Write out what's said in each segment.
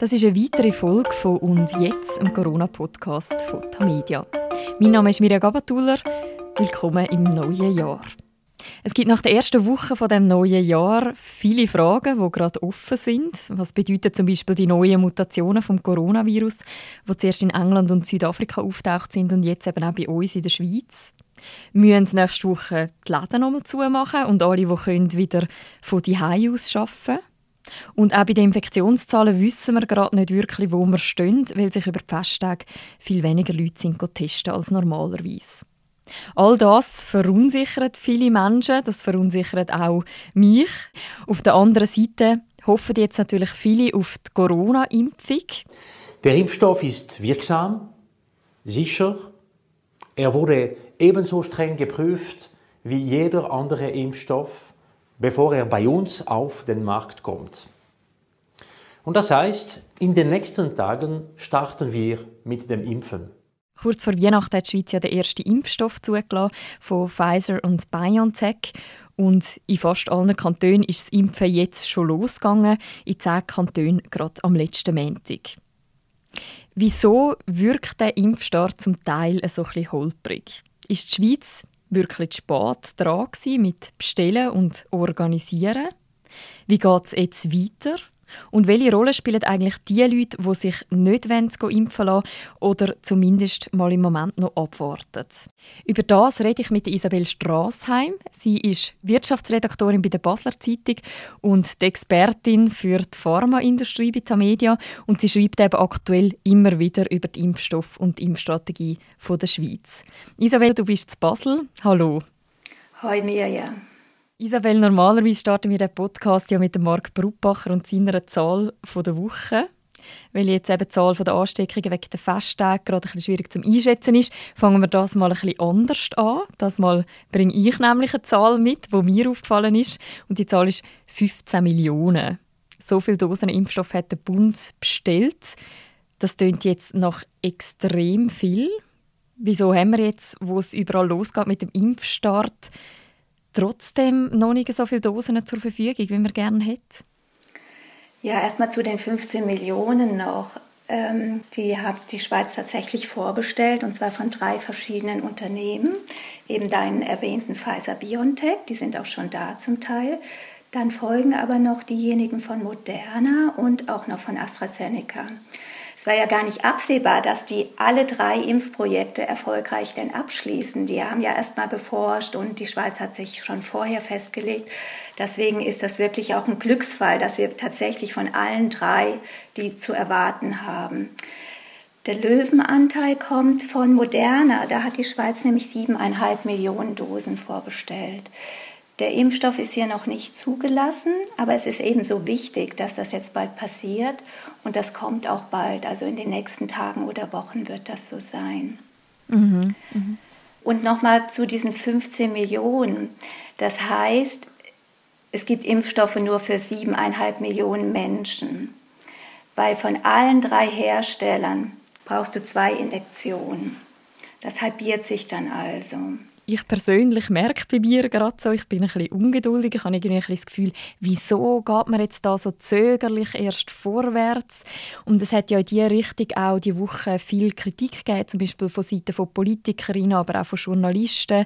Das ist eine weitere Folge von «Und jetzt», einem Corona-Podcast von Tamedia. Mein Name ist Mirja Gabatuller. Willkommen im neuen Jahr. Es gibt nach der ersten Woche von dem neuen Jahr viele Fragen, die gerade offen sind. Was bedeuten zum Beispiel die neuen Mutationen vom Coronavirus, die zuerst in England und Südafrika auftaucht sind und jetzt eben auch bei uns in der Schweiz? Müssen nächste Woche die Läden nochmal zumachen und alle, die können, wieder von die aus arbeiten? Und auch bei den Infektionszahlen wissen wir gerade nicht wirklich, wo wir stehen, weil sich über die Festtage viel weniger Leute sind testen als normalerweise. All das verunsichert viele Menschen, das verunsichert auch mich. Auf der anderen Seite hoffen jetzt natürlich viele auf die Corona-Impfung. Der Impfstoff ist wirksam, sicher. Er wurde ebenso streng geprüft wie jeder andere Impfstoff bevor er bei uns auf den Markt kommt. Und das heißt, in den nächsten Tagen starten wir mit dem Impfen. Kurz vor Weihnachten hat die Schweiz ja den ersten Impfstoff zugelassen von Pfizer und BioNTech. Und in fast allen Kantonen ist das Impfen jetzt schon losgegangen, in zehn Kantonen gerade am letzten Montag. Wieso wirkt der Impfstart zum Teil so ein bisschen holprig? Ist die Schweiz wirklich spät dran mit Bestellen und Organisieren. Wie geht es jetzt weiter? Und welche Rolle spielen eigentlich die Leute, die sich nicht impfen lassen oder zumindest mal im Moment noch abwarten? Über das rede ich mit Isabel Strassheim. Sie ist Wirtschaftsredaktorin bei der Basler Zeitung und die Expertin für die Pharmaindustrie bei Tamedia. Und sie schreibt eben aktuell immer wieder über die Impfstoff- und die Impfstrategie der Schweiz. Isabel, du bist zu Basel. Hallo. Hallo Mirja. Isabel, normalerweise starten wir den Podcast ja mit dem Marc Brutbacher und seiner Zahl der Woche. Weil jetzt eben die Zahl der Ansteckungen wegen der Festtage gerade ein schwierig zum Einschätzen ist, fangen wir das mal ein bisschen anders an. Das mal bringe ich nämlich eine Zahl mit, die mir aufgefallen ist. Und die Zahl ist 15 Millionen. So viele Dosen Impfstoff hat der Bund bestellt. Das tönt jetzt nach extrem viel. Wieso haben wir jetzt, wo es überall losgeht mit dem Impfstart, trotzdem noch nicht so viele Dosen zur Verfügung, wie man gerne hätte? Ja, erstmal zu den 15 Millionen noch. Ähm, die hat die Schweiz tatsächlich vorbestellt und zwar von drei verschiedenen Unternehmen. Eben deinen erwähnten Pfizer BioNTech, die sind auch schon da zum Teil. Dann folgen aber noch diejenigen von Moderna und auch noch von AstraZeneca. Es war ja gar nicht absehbar, dass die alle drei Impfprojekte erfolgreich denn abschließen. Die haben ja erst mal geforscht und die Schweiz hat sich schon vorher festgelegt. Deswegen ist das wirklich auch ein Glücksfall, dass wir tatsächlich von allen drei die zu erwarten haben. Der Löwenanteil kommt von Moderna. Da hat die Schweiz nämlich siebeneinhalb Millionen Dosen vorbestellt. Der Impfstoff ist hier noch nicht zugelassen, aber es ist ebenso wichtig, dass das jetzt bald passiert und das kommt auch bald. Also in den nächsten Tagen oder Wochen wird das so sein. Mhm. Mhm. Und nochmal zu diesen 15 Millionen. Das heißt, es gibt Impfstoffe nur für siebeneinhalb Millionen Menschen. Weil von allen drei Herstellern brauchst du zwei Injektionen. Das halbiert sich dann also ich persönlich merke bei mir gerade so, ich bin ein bisschen ungeduldig, ich habe irgendwie ein bisschen das Gefühl, wieso geht man jetzt da so zögerlich erst vorwärts? Und es hat ja in diese Richtung auch die Woche viel Kritik gegeben, zum Beispiel von Seiten von Politikerinnen, aber auch von Journalisten.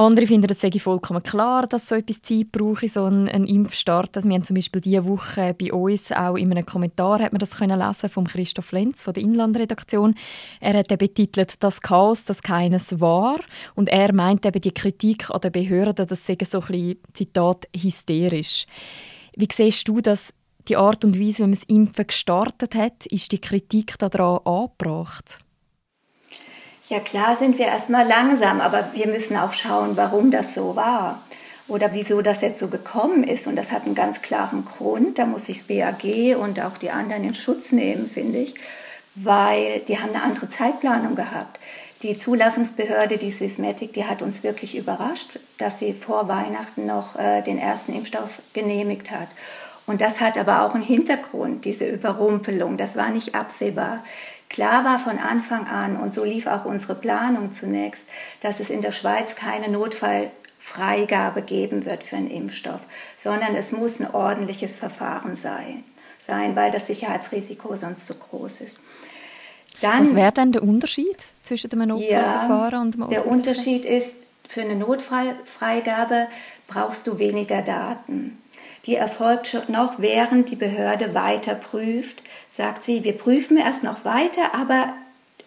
Andere finden, das sei vollkommen klar, dass so etwas Zeit braucht, so ein, ein Impfstart. Also wir haben zum Beispiel diese Woche bei uns auch in einem Kommentar hat man das können lesen vom Christoph Lenz von der Inlandredaktion. Er hat betitelt «Das Chaos, das keines war» und er meint eben die Kritik an den Behörden, das sei so ein bisschen, Zitat, hysterisch. Wie siehst du das, die Art und Weise, wie man das Impfen gestartet hat, ist die Kritik daran angebracht? Ja, klar sind wir erstmal langsam, aber wir müssen auch schauen, warum das so war oder wieso das jetzt so gekommen ist. Und das hat einen ganz klaren Grund. Da muss sich das BAG und auch die anderen in Schutz nehmen, finde ich, weil die haben eine andere Zeitplanung gehabt. Die Zulassungsbehörde, die Swissmedic, die hat uns wirklich überrascht, dass sie vor Weihnachten noch äh, den ersten Impfstoff genehmigt hat. Und das hat aber auch einen Hintergrund, diese Überrumpelung. Das war nicht absehbar. Klar war von Anfang an, und so lief auch unsere Planung zunächst, dass es in der Schweiz keine Notfallfreigabe geben wird für einen Impfstoff, sondern es muss ein ordentliches Verfahren sein. sein, weil das Sicherheitsrisiko sonst zu groß ist. Dann, Was wäre denn der Unterschied zwischen dem Notfallverfahren ja, und dem Der Unterschied ist, für eine Notfallfreigabe brauchst du weniger Daten. Die erfolgt noch, während die Behörde weiter prüft. Sagt sie, wir prüfen erst noch weiter, aber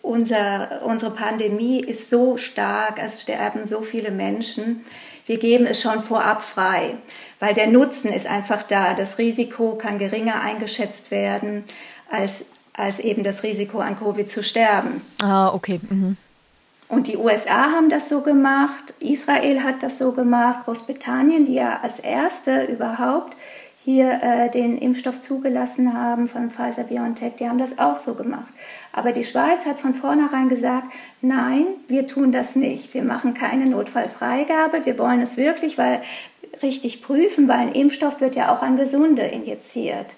unser, unsere Pandemie ist so stark, es sterben so viele Menschen. Wir geben es schon vorab frei, weil der Nutzen ist einfach da. Das Risiko kann geringer eingeschätzt werden als, als eben das Risiko an Covid zu sterben. Ah, okay. Mhm. Und die USA haben das so gemacht, Israel hat das so gemacht, Großbritannien, die ja als erste überhaupt hier äh, den Impfstoff zugelassen haben von Pfizer BioNTech, die haben das auch so gemacht. Aber die Schweiz hat von vornherein gesagt, nein, wir tun das nicht. Wir machen keine Notfallfreigabe. Wir wollen es wirklich weil, richtig prüfen, weil ein Impfstoff wird ja auch an Gesunde injiziert.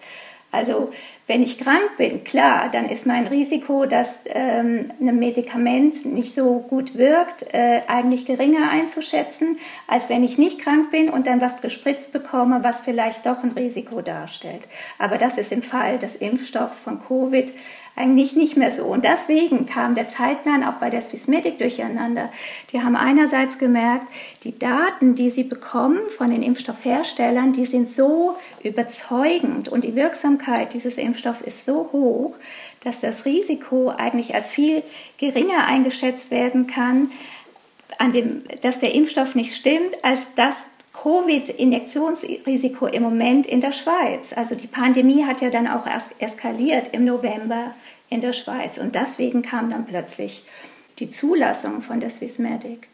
Also wenn ich krank bin, klar, dann ist mein Risiko, dass ähm, ein Medikament nicht so gut wirkt, äh, eigentlich geringer einzuschätzen, als wenn ich nicht krank bin und dann was gespritzt bekomme, was vielleicht doch ein Risiko darstellt. Aber das ist im Fall des Impfstoffs von Covid eigentlich nicht mehr so. Und deswegen kam der Zeitplan auch bei der Swissmedic durcheinander. Die haben einerseits gemerkt, die Daten, die sie bekommen von den Impfstoffherstellern, die sind so überzeugend und die Wirksamkeit dieses Impfstoffs ist so hoch, dass das Risiko eigentlich als viel geringer eingeschätzt werden kann, an dem, dass der Impfstoff nicht stimmt, als das Covid-Injektionsrisiko im Moment in der Schweiz. Also die Pandemie hat ja dann auch erst eskaliert im November in der Schweiz. Und deswegen kam dann plötzlich die Zulassung von der Swissmedic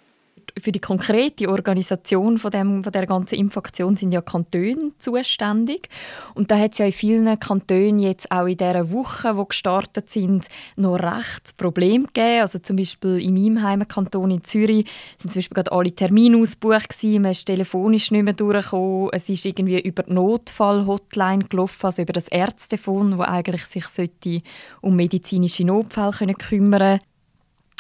für die konkrete Organisation von, dem, von der ganzen Impfaktion sind ja Kantone zuständig. Und da hat es ja in vielen Kantonen jetzt auch in dieser Woche, die gestartet sind, noch recht Probleme gegeben. Also zum Beispiel in meinem Heimkanton in Zürich sind zum Beispiel gerade alle Termine ausgebucht gewesen, man ist telefonisch nicht mehr durchgekommen, es ist irgendwie über die Notfall-Hotline gelaufen, also über das Ärztefon, wo eigentlich sich um medizinische Notfälle kümmern können.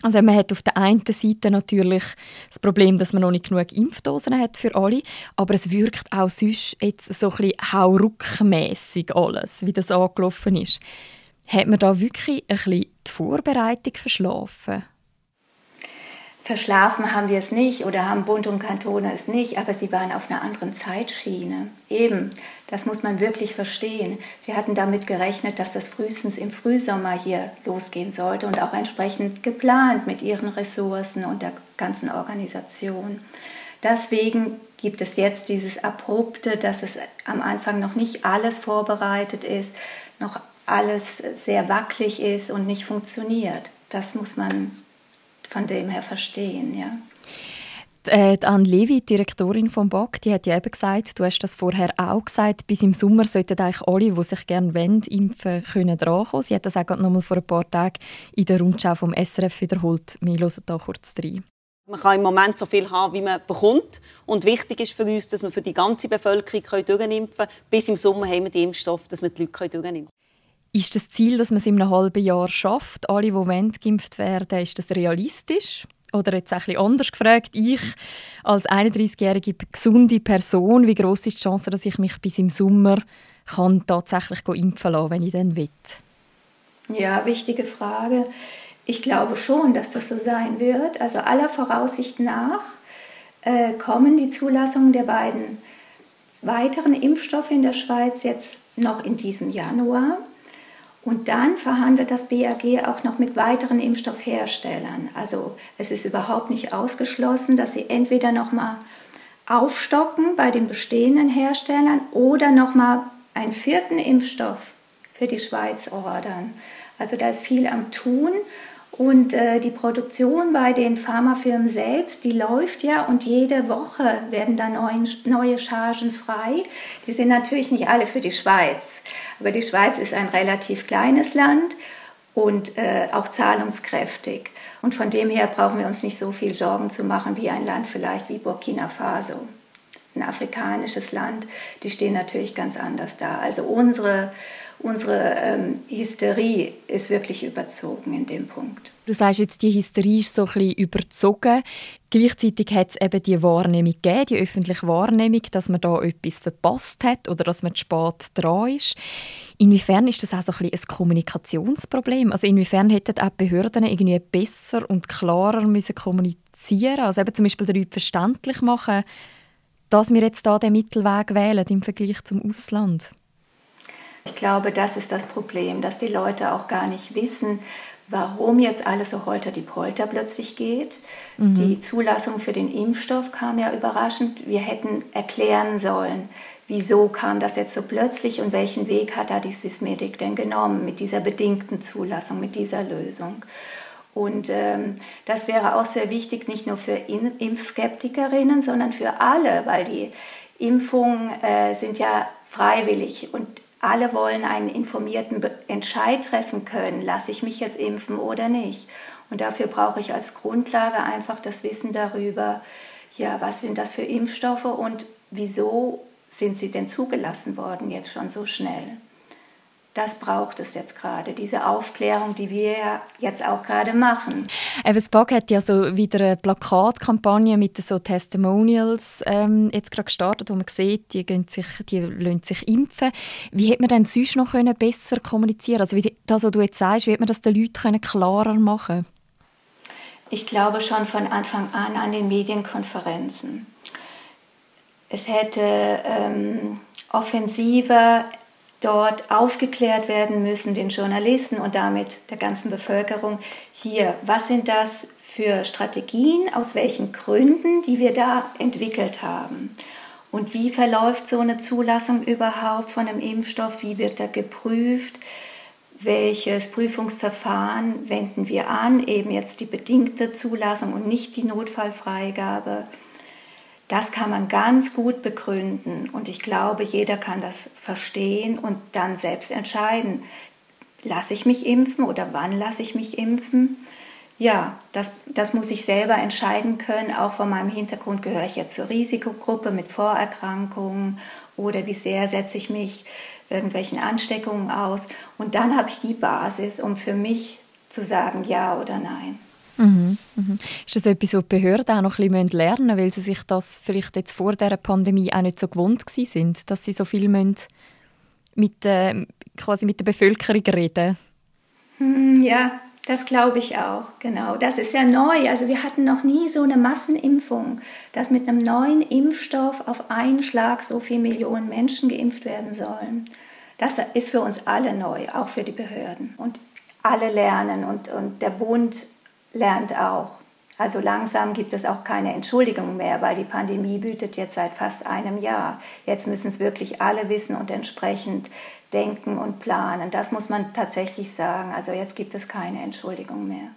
Also man hat auf der einen Seite natürlich das Problem, dass man noch nicht genug Impfdosen hat für alle, aber es wirkt auch sonst jetzt so ein bisschen hauruckmässig alles, wie das angelaufen ist. Hat man da wirklich ein bisschen die Vorbereitung verschlafen? Verschlafen haben wir es nicht oder haben Bund und Kantone es nicht, aber sie waren auf einer anderen Zeitschiene. Eben, das muss man wirklich verstehen. Sie hatten damit gerechnet, dass das frühestens im Frühsommer hier losgehen sollte und auch entsprechend geplant mit ihren Ressourcen und der ganzen Organisation. Deswegen gibt es jetzt dieses Abrupte, dass es am Anfang noch nicht alles vorbereitet ist, noch alles sehr wackelig ist und nicht funktioniert. Das muss man von dem her verstehen. Ja. Äh, die Anne Levi, Direktorin vom BOC, die hat ja eben gesagt, du hast das vorher auch gesagt, bis im Sommer sollten eigentlich alle, die sich gerne wollen, impfen können, drankommen. Sie hat das auch gerade noch mal vor ein paar Tagen in der Rundschau vom SRF wiederholt. Wir hören da kurz rein. Man kann im Moment so viel haben, wie man bekommt. Und wichtig ist für uns, dass wir für die ganze Bevölkerung durchimpfen können. Bis im Sommer haben wir die Impfstoffe, dass wir die Leute durchimpfen können. Ist das Ziel, dass man es in einem halben Jahr schafft, alle, die wollen, geimpft werden, ist das realistisch? Oder jetzt ein bisschen anders gefragt, ich als 31-jährige gesunde Person, wie groß ist die Chance, dass ich mich bis im Sommer kann tatsächlich impfen lassen, wenn ich dann will? Ja, wichtige Frage. Ich glaube schon, dass das so sein wird. Also aller Voraussicht nach äh, kommen die Zulassungen der beiden weiteren Impfstoffe in der Schweiz jetzt noch in diesem Januar. Und dann verhandelt das BAG auch noch mit weiteren Impfstoffherstellern. Also es ist überhaupt nicht ausgeschlossen, dass sie entweder nochmal aufstocken bei den bestehenden Herstellern oder nochmal einen vierten Impfstoff für die Schweiz ordern. Also da ist viel am Tun und äh, die Produktion bei den Pharmafirmen selbst, die läuft ja und jede Woche werden da neuen, neue Chargen frei. Die sind natürlich nicht alle für die Schweiz, aber die Schweiz ist ein relativ kleines Land und äh, auch zahlungskräftig. Und von dem her brauchen wir uns nicht so viel Sorgen zu machen wie ein Land vielleicht wie Burkina Faso. Ein afrikanisches Land, die stehen natürlich ganz anders da. Also unsere, unsere ähm, Hysterie ist wirklich überzogen in dem Punkt. Du sagst jetzt, die Hysterie ist so ein bisschen überzogen. Gleichzeitig hat es eben die Wahrnehmung gegeben, die öffentliche Wahrnehmung, dass man da etwas verpasst hat oder dass man zu spät dran ist. Inwiefern ist das auch so ein, ein Kommunikationsproblem? Also inwiefern hätten auch Behörden irgendwie besser und klarer müssen kommunizieren Also eben zum Beispiel den Leuten verständlich machen, dass wir jetzt da den Mittelweg wählen im Vergleich zum Ausland? Ich glaube, das ist das Problem, dass die Leute auch gar nicht wissen, warum jetzt alles so holter die Polter plötzlich geht. Mhm. Die Zulassung für den Impfstoff kam ja überraschend. Wir hätten erklären sollen, wieso kam das jetzt so plötzlich und welchen Weg hat da die Swissmedic denn genommen mit dieser bedingten Zulassung, mit dieser Lösung. Und ähm, das wäre auch sehr wichtig, nicht nur für In Impfskeptikerinnen, sondern für alle, weil die Impfungen äh, sind ja freiwillig und alle wollen einen informierten Entscheid treffen können, lasse ich mich jetzt impfen oder nicht. Und dafür brauche ich als Grundlage einfach das Wissen darüber, ja, was sind das für Impfstoffe und wieso sind sie denn zugelassen worden jetzt schon so schnell das braucht es jetzt gerade, diese Aufklärung, die wir ja jetzt auch gerade machen. Eves Bog hat ja so wieder eine Plakatkampagne mit so Testimonials ähm, jetzt gerade gestartet, wo man sieht, die, gehen sich, die lassen sich impfen. Wie hätte man denn sonst noch können besser kommunizieren Also wie das, was du jetzt sagst, wie hätte man das den Leuten können klarer machen Ich glaube schon von Anfang an an den Medienkonferenzen. Es hätte ähm, offensiver dort aufgeklärt werden müssen, den Journalisten und damit der ganzen Bevölkerung. Hier, was sind das für Strategien, aus welchen Gründen, die wir da entwickelt haben? Und wie verläuft so eine Zulassung überhaupt von einem Impfstoff? Wie wird da geprüft? Welches Prüfungsverfahren wenden wir an? Eben jetzt die bedingte Zulassung und nicht die Notfallfreigabe. Das kann man ganz gut begründen und ich glaube, jeder kann das verstehen und dann selbst entscheiden, lasse ich mich impfen oder wann lasse ich mich impfen. Ja, das, das muss ich selber entscheiden können. Auch von meinem Hintergrund gehöre ich jetzt zur Risikogruppe mit Vorerkrankungen oder wie sehr setze ich mich irgendwelchen Ansteckungen aus. Und dann habe ich die Basis, um für mich zu sagen ja oder nein. Mhm, mhm. Ist das etwas, was die Behörden auch noch ein bisschen lernen müssen, weil sie sich das vielleicht jetzt vor der Pandemie auch nicht so gewohnt sind, dass sie so viel mit, äh, quasi mit der Bevölkerung reden hm, Ja, das glaube ich auch, genau. Das ist ja neu. Also wir hatten noch nie so eine Massenimpfung, dass mit einem neuen Impfstoff auf einen Schlag so viele Millionen Menschen geimpft werden sollen. Das ist für uns alle neu, auch für die Behörden. Und alle lernen und, und der Bund lernt auch. Also langsam gibt es auch keine Entschuldigung mehr, weil die Pandemie wütet jetzt seit fast einem Jahr. Jetzt müssen es wirklich alle wissen und entsprechend denken und planen. Das muss man tatsächlich sagen. Also jetzt gibt es keine Entschuldigung mehr.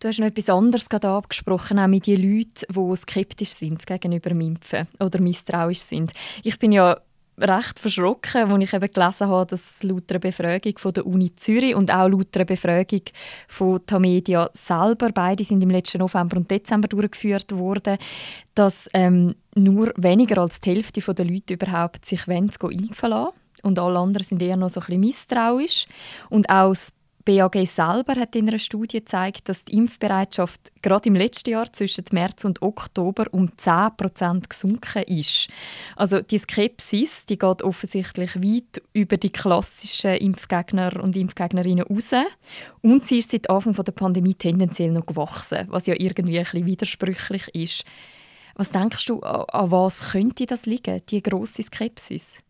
Du hast noch etwas anderes gerade angesprochen, auch mit den Leuten, die skeptisch sind gegenüber dem Impfen oder misstrauisch sind. Ich bin ja recht verschrocken, als ich eben gelesen habe, dass laut einer Befragung von der Uni Zürich und auch laut einer Befragung von Tamedia selber, beide sind im letzten November und Dezember durchgeführt worden, dass ähm, nur weniger als die Hälfte der Leute überhaupt sich impfen lassen. Und alle anderen sind eher noch so ein bisschen misstrauisch. Und auch das BAG selber hat in einer Studie gezeigt, dass die Impfbereitschaft gerade im letzten Jahr zwischen März und Oktober um 10% gesunken ist. Also die Skepsis, die geht offensichtlich weit über die klassischen Impfgegner und Impfgegnerinnen raus. Und sie ist seit Anfang der Pandemie tendenziell noch gewachsen, was ja irgendwie ein bisschen widersprüchlich ist. Was denkst du, an was könnte das liegen, die grosse Skepsis?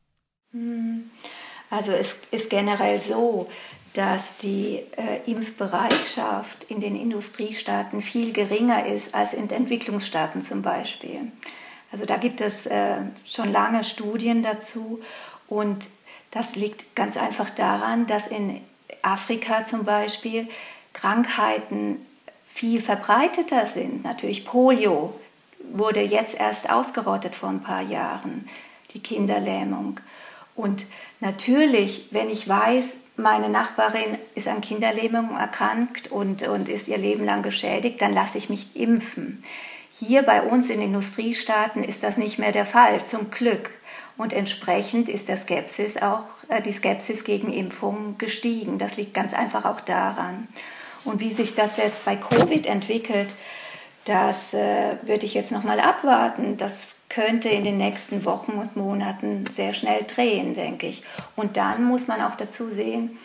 Hm. Also es ist generell so, dass die äh, Impfbereitschaft in den Industriestaaten viel geringer ist als in Entwicklungsstaaten zum Beispiel. Also da gibt es äh, schon lange Studien dazu und das liegt ganz einfach daran, dass in Afrika zum Beispiel Krankheiten viel verbreiteter sind. Natürlich Polio wurde jetzt erst ausgerottet vor ein paar Jahren, die Kinderlähmung. Und natürlich, wenn ich weiß, meine Nachbarin ist an Kinderlähmung erkrankt und, und ist ihr Leben lang geschädigt, dann lasse ich mich impfen. Hier bei uns in Industriestaaten ist das nicht mehr der Fall, zum Glück. Und entsprechend ist der Skepsis auch, äh, die Skepsis gegen Impfungen gestiegen. Das liegt ganz einfach auch daran. Und wie sich das jetzt bei Covid entwickelt, das äh, würde ich jetzt noch mal abwarten. Das könnte in den nächsten Wochen und Monaten sehr schnell drehen, denke ich. Und dann muss man auch dazu sehen,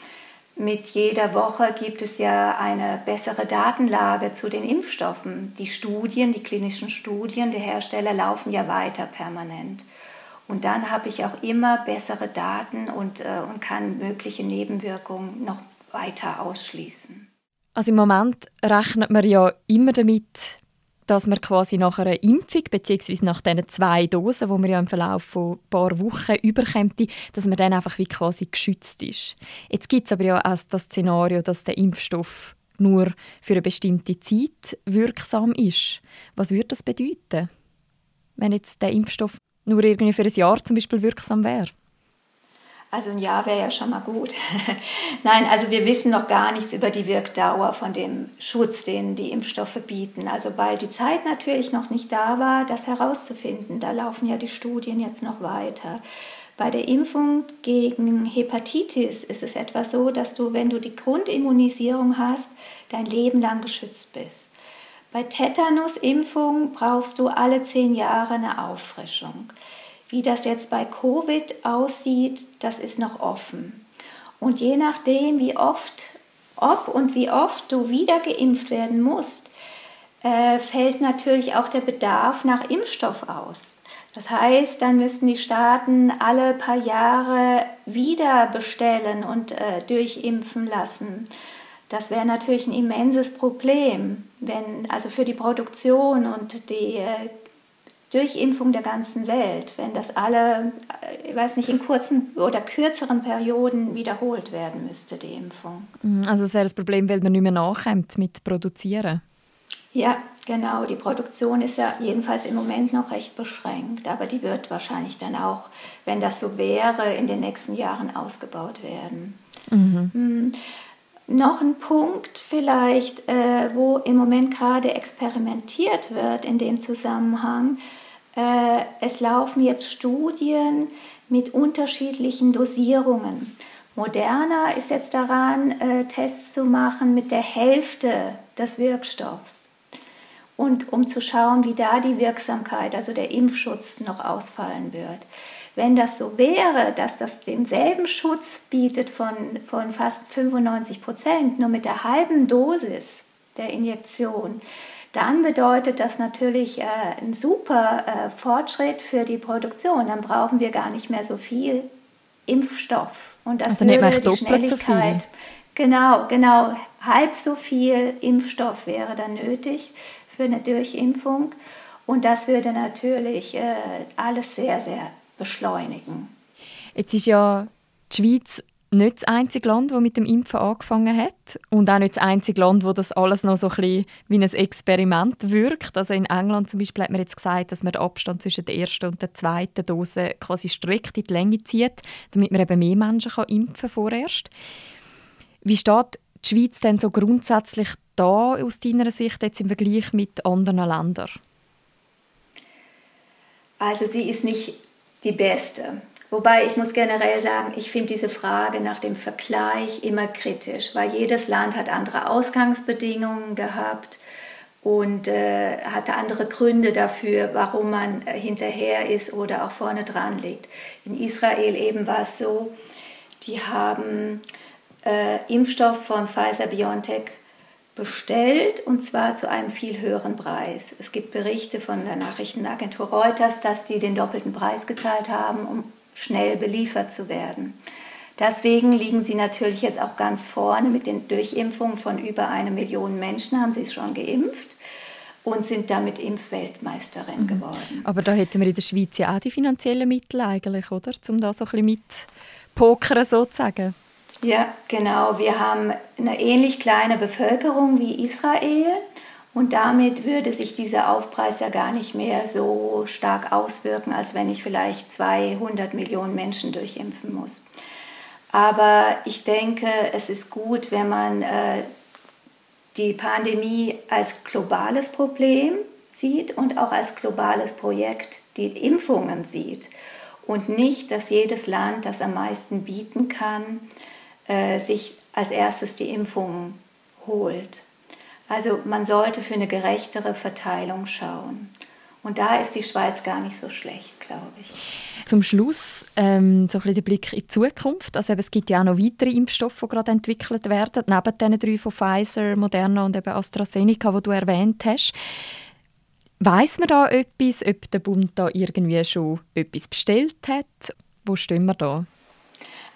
mit jeder Woche gibt es ja eine bessere Datenlage zu den Impfstoffen. Die Studien, die klinischen Studien der Hersteller laufen ja weiter permanent. Und dann habe ich auch immer bessere Daten und, äh, und kann mögliche Nebenwirkungen noch weiter ausschließen. Also im Moment rechnet man ja immer damit, dass man quasi nach einer Impfung bzw. nach diesen zwei Dosen, die man ja im Verlauf von ein paar Wochen überkommt, dass man dann einfach wie quasi geschützt ist. Jetzt gibt es aber ja auch das Szenario, dass der Impfstoff nur für eine bestimmte Zeit wirksam ist. Was würde das bedeuten, wenn jetzt der Impfstoff nur irgendwie für ein Jahr zum Beispiel wirksam wäre? Also ein Jahr wäre ja schon mal gut. Nein, also wir wissen noch gar nichts über die Wirkdauer von dem Schutz, den die Impfstoffe bieten. Also weil die Zeit natürlich noch nicht da war, das herauszufinden. Da laufen ja die Studien jetzt noch weiter. Bei der Impfung gegen Hepatitis ist es etwa so, dass du, wenn du die Grundimmunisierung hast, dein Leben lang geschützt bist. Bei Tetanusimpfung brauchst du alle zehn Jahre eine Auffrischung. Wie das jetzt bei Covid aussieht, das ist noch offen. Und je nachdem, wie oft, ob und wie oft du wieder geimpft werden musst, äh, fällt natürlich auch der Bedarf nach Impfstoff aus. Das heißt, dann müssten die Staaten alle paar Jahre wieder bestellen und äh, durchimpfen lassen. Das wäre natürlich ein immenses Problem, wenn also für die Produktion und die äh, Durchimpfung der ganzen Welt, wenn das alle, ich weiß nicht, in kurzen oder kürzeren Perioden wiederholt werden müsste, die Impfung. Mhm, also es wäre das Problem, weil man nicht mehr nachkommt mit Produzieren. Ja, genau. Die Produktion ist ja jedenfalls im Moment noch recht beschränkt, aber die wird wahrscheinlich dann auch, wenn das so wäre, in den nächsten Jahren ausgebaut werden. Mhm. Noch ein Punkt vielleicht, äh, wo im Moment gerade experimentiert wird in dem Zusammenhang. Äh, es laufen jetzt Studien mit unterschiedlichen Dosierungen. Moderna ist jetzt daran, äh, Tests zu machen mit der Hälfte des Wirkstoffs. Und um zu schauen, wie da die Wirksamkeit, also der Impfschutz noch ausfallen wird. Wenn das so wäre, dass das denselben Schutz bietet von, von fast 95 Prozent, nur mit der halben Dosis der Injektion, dann bedeutet das natürlich äh, ein super äh, Fortschritt für die Produktion. Dann brauchen wir gar nicht mehr so viel Impfstoff. Und das also nicht mehr doppelt so. Genau, genau. Halb so viel Impfstoff wäre dann nötig für eine Durchimpfung. Und das würde natürlich äh, alles sehr, sehr beschleunigen. Jetzt ist ja die Schweiz nicht das einzige Land, das mit dem Impfen angefangen hat und auch nicht das einzige Land, wo das alles noch so ein bisschen wie ein Experiment wirkt. Also in England zum Beispiel hat man jetzt gesagt, dass man den Abstand zwischen der ersten und der zweiten Dose quasi strikt in die Länge zieht, damit man eben mehr Menschen kann impfen vorerst. Wie steht die Schweiz denn so grundsätzlich da aus deiner Sicht jetzt im Vergleich mit anderen Ländern? Also sie ist nicht die beste. Wobei ich muss generell sagen, ich finde diese Frage nach dem Vergleich immer kritisch, weil jedes Land hat andere Ausgangsbedingungen gehabt und äh, hatte andere Gründe dafür, warum man äh, hinterher ist oder auch vorne dran liegt. In Israel eben war es so, die haben äh, Impfstoff von Pfizer BioNTech bestellt und zwar zu einem viel höheren Preis. Es gibt Berichte von der Nachrichtenagentur Reuters, dass die den doppelten Preis gezahlt haben, um schnell beliefert zu werden. Deswegen liegen sie natürlich jetzt auch ganz vorne mit den Durchimpfungen von über eine Million Menschen, haben sie es schon geimpft und sind damit Impfweltmeisterin mhm. geworden. Aber da hätten wir in der Schweiz ja auch die finanziellen Mittel eigentlich, oder? Um da so ein bisschen mit pokern sozusagen. Ja, genau. Wir haben eine ähnlich kleine Bevölkerung wie Israel und damit würde sich dieser Aufpreis ja gar nicht mehr so stark auswirken, als wenn ich vielleicht 200 Millionen Menschen durchimpfen muss. Aber ich denke, es ist gut, wenn man äh, die Pandemie als globales Problem sieht und auch als globales Projekt die Impfungen sieht und nicht, dass jedes Land, das am meisten bieten kann, äh, sich als erstes die Impfungen holt. Also man sollte für eine gerechtere Verteilung schauen. Und da ist die Schweiz gar nicht so schlecht, glaube ich. Zum Schluss ähm, so ein bisschen der Blick in die Zukunft. Also eben, es gibt ja auch noch weitere Impfstoffe, die gerade entwickelt werden, neben den drei von Pfizer, Moderna und eben AstraZeneca, die du erwähnt hast. Weiß man da etwas, ob der Bund da irgendwie schon etwas bestellt hat? Wo stehen wir da?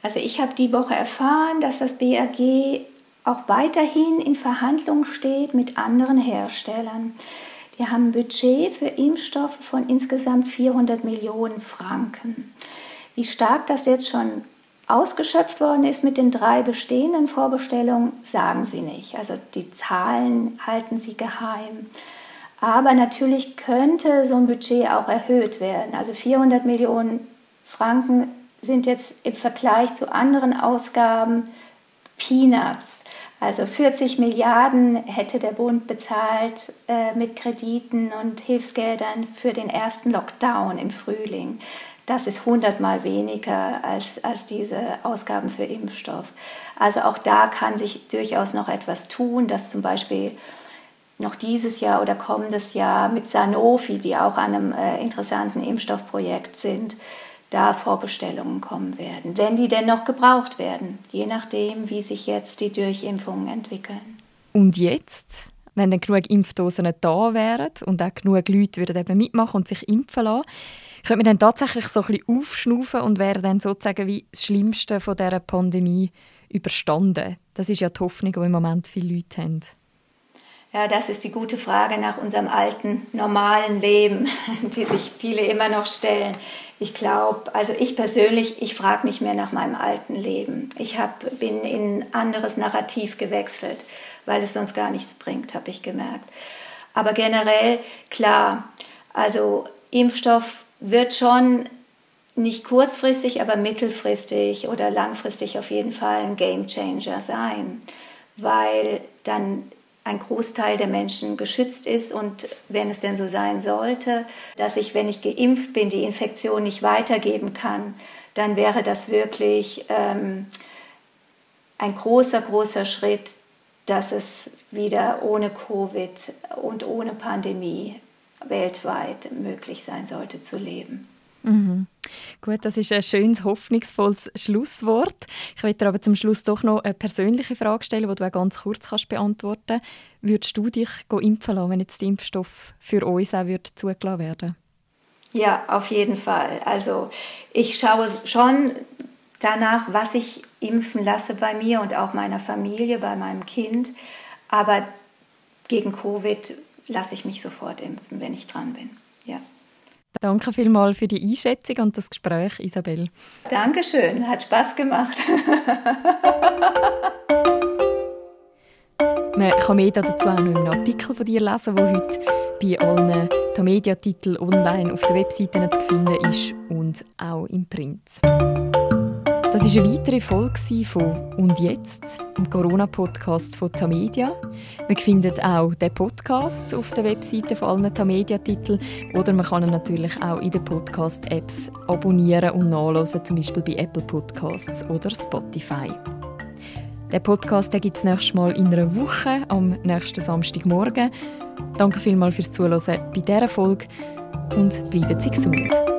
Also ich habe die Woche erfahren, dass das BAG auch weiterhin in Verhandlungen steht mit anderen Herstellern. Wir haben ein Budget für Impfstoffe von insgesamt 400 Millionen Franken. Wie stark das jetzt schon ausgeschöpft worden ist mit den drei bestehenden Vorbestellungen, sagen sie nicht. Also die Zahlen halten sie geheim. Aber natürlich könnte so ein Budget auch erhöht werden. Also 400 Millionen Franken sind jetzt im Vergleich zu anderen Ausgaben Peanuts. Also 40 Milliarden hätte der Bund bezahlt äh, mit Krediten und Hilfsgeldern für den ersten Lockdown im Frühling. Das ist hundertmal weniger als, als diese Ausgaben für Impfstoff. Also auch da kann sich durchaus noch etwas tun, dass zum Beispiel noch dieses Jahr oder kommendes Jahr mit Sanofi, die auch an einem äh, interessanten Impfstoffprojekt sind, da Vorbestellungen kommen werden, wenn die denn noch gebraucht werden, je nachdem, wie sich jetzt die Durchimpfungen entwickeln. Und jetzt, wenn dann genug Impfdosen da wären und auch genug Leute würden eben mitmachen und sich impfen lassen, könnte man dann tatsächlich so ein bisschen aufschnaufen und wäre dann sozusagen wie das Schlimmste von dieser Pandemie überstanden. Das ist ja die Hoffnung, die im Moment viele Leute haben. Ja, das ist die gute Frage nach unserem alten, normalen Leben, die sich viele immer noch stellen. Ich glaube, also ich persönlich, ich frage nicht mehr nach meinem alten Leben. Ich hab, bin in ein anderes Narrativ gewechselt, weil es sonst gar nichts bringt, habe ich gemerkt. Aber generell, klar, also Impfstoff wird schon nicht kurzfristig, aber mittelfristig oder langfristig auf jeden Fall ein Game Changer sein, weil dann ein Großteil der Menschen geschützt ist und wenn es denn so sein sollte, dass ich, wenn ich geimpft bin, die Infektion nicht weitergeben kann, dann wäre das wirklich ähm, ein großer, großer Schritt, dass es wieder ohne Covid und ohne Pandemie weltweit möglich sein sollte zu leben. Mhm. Gut, das ist ein schönes, hoffnungsvolles Schlusswort. Ich möchte dir aber zum Schluss doch noch eine persönliche Frage stellen, die du auch ganz kurz kannst beantworten kannst. Würdest du dich impfen lassen, wenn jetzt der Impfstoff für uns auch zugelassen werden Ja, auf jeden Fall. Also ich schaue schon danach, was ich impfen lasse bei mir und auch meiner Familie, bei meinem Kind. Aber gegen Covid lasse ich mich sofort impfen, wenn ich dran bin. Ja. Danke vielmals für die Einschätzung und das Gespräch, Isabel. Dankeschön, hat Spaß gemacht. Man kann mehr dazu auch noch einen Artikel von dir lesen, der heute bei allen Tamedia-Titeln online auf der Webseite zu finden ist und auch im Print. Das war eine weitere Folge von «Und jetzt?» im Corona-Podcast von Tamedia. Man findet auch den Podcast auf der Webseite von allen Tamedia-Titeln oder man kann ihn natürlich auch in den Podcast-Apps abonnieren und nachlesen, zum Beispiel bei Apple Podcasts oder Spotify. Den Podcast gibt es nächstes Mal in einer Woche, am nächsten Samstagmorgen. Danke vielmals fürs Zuhören bei dieser Folge und bleiben Sie gesund.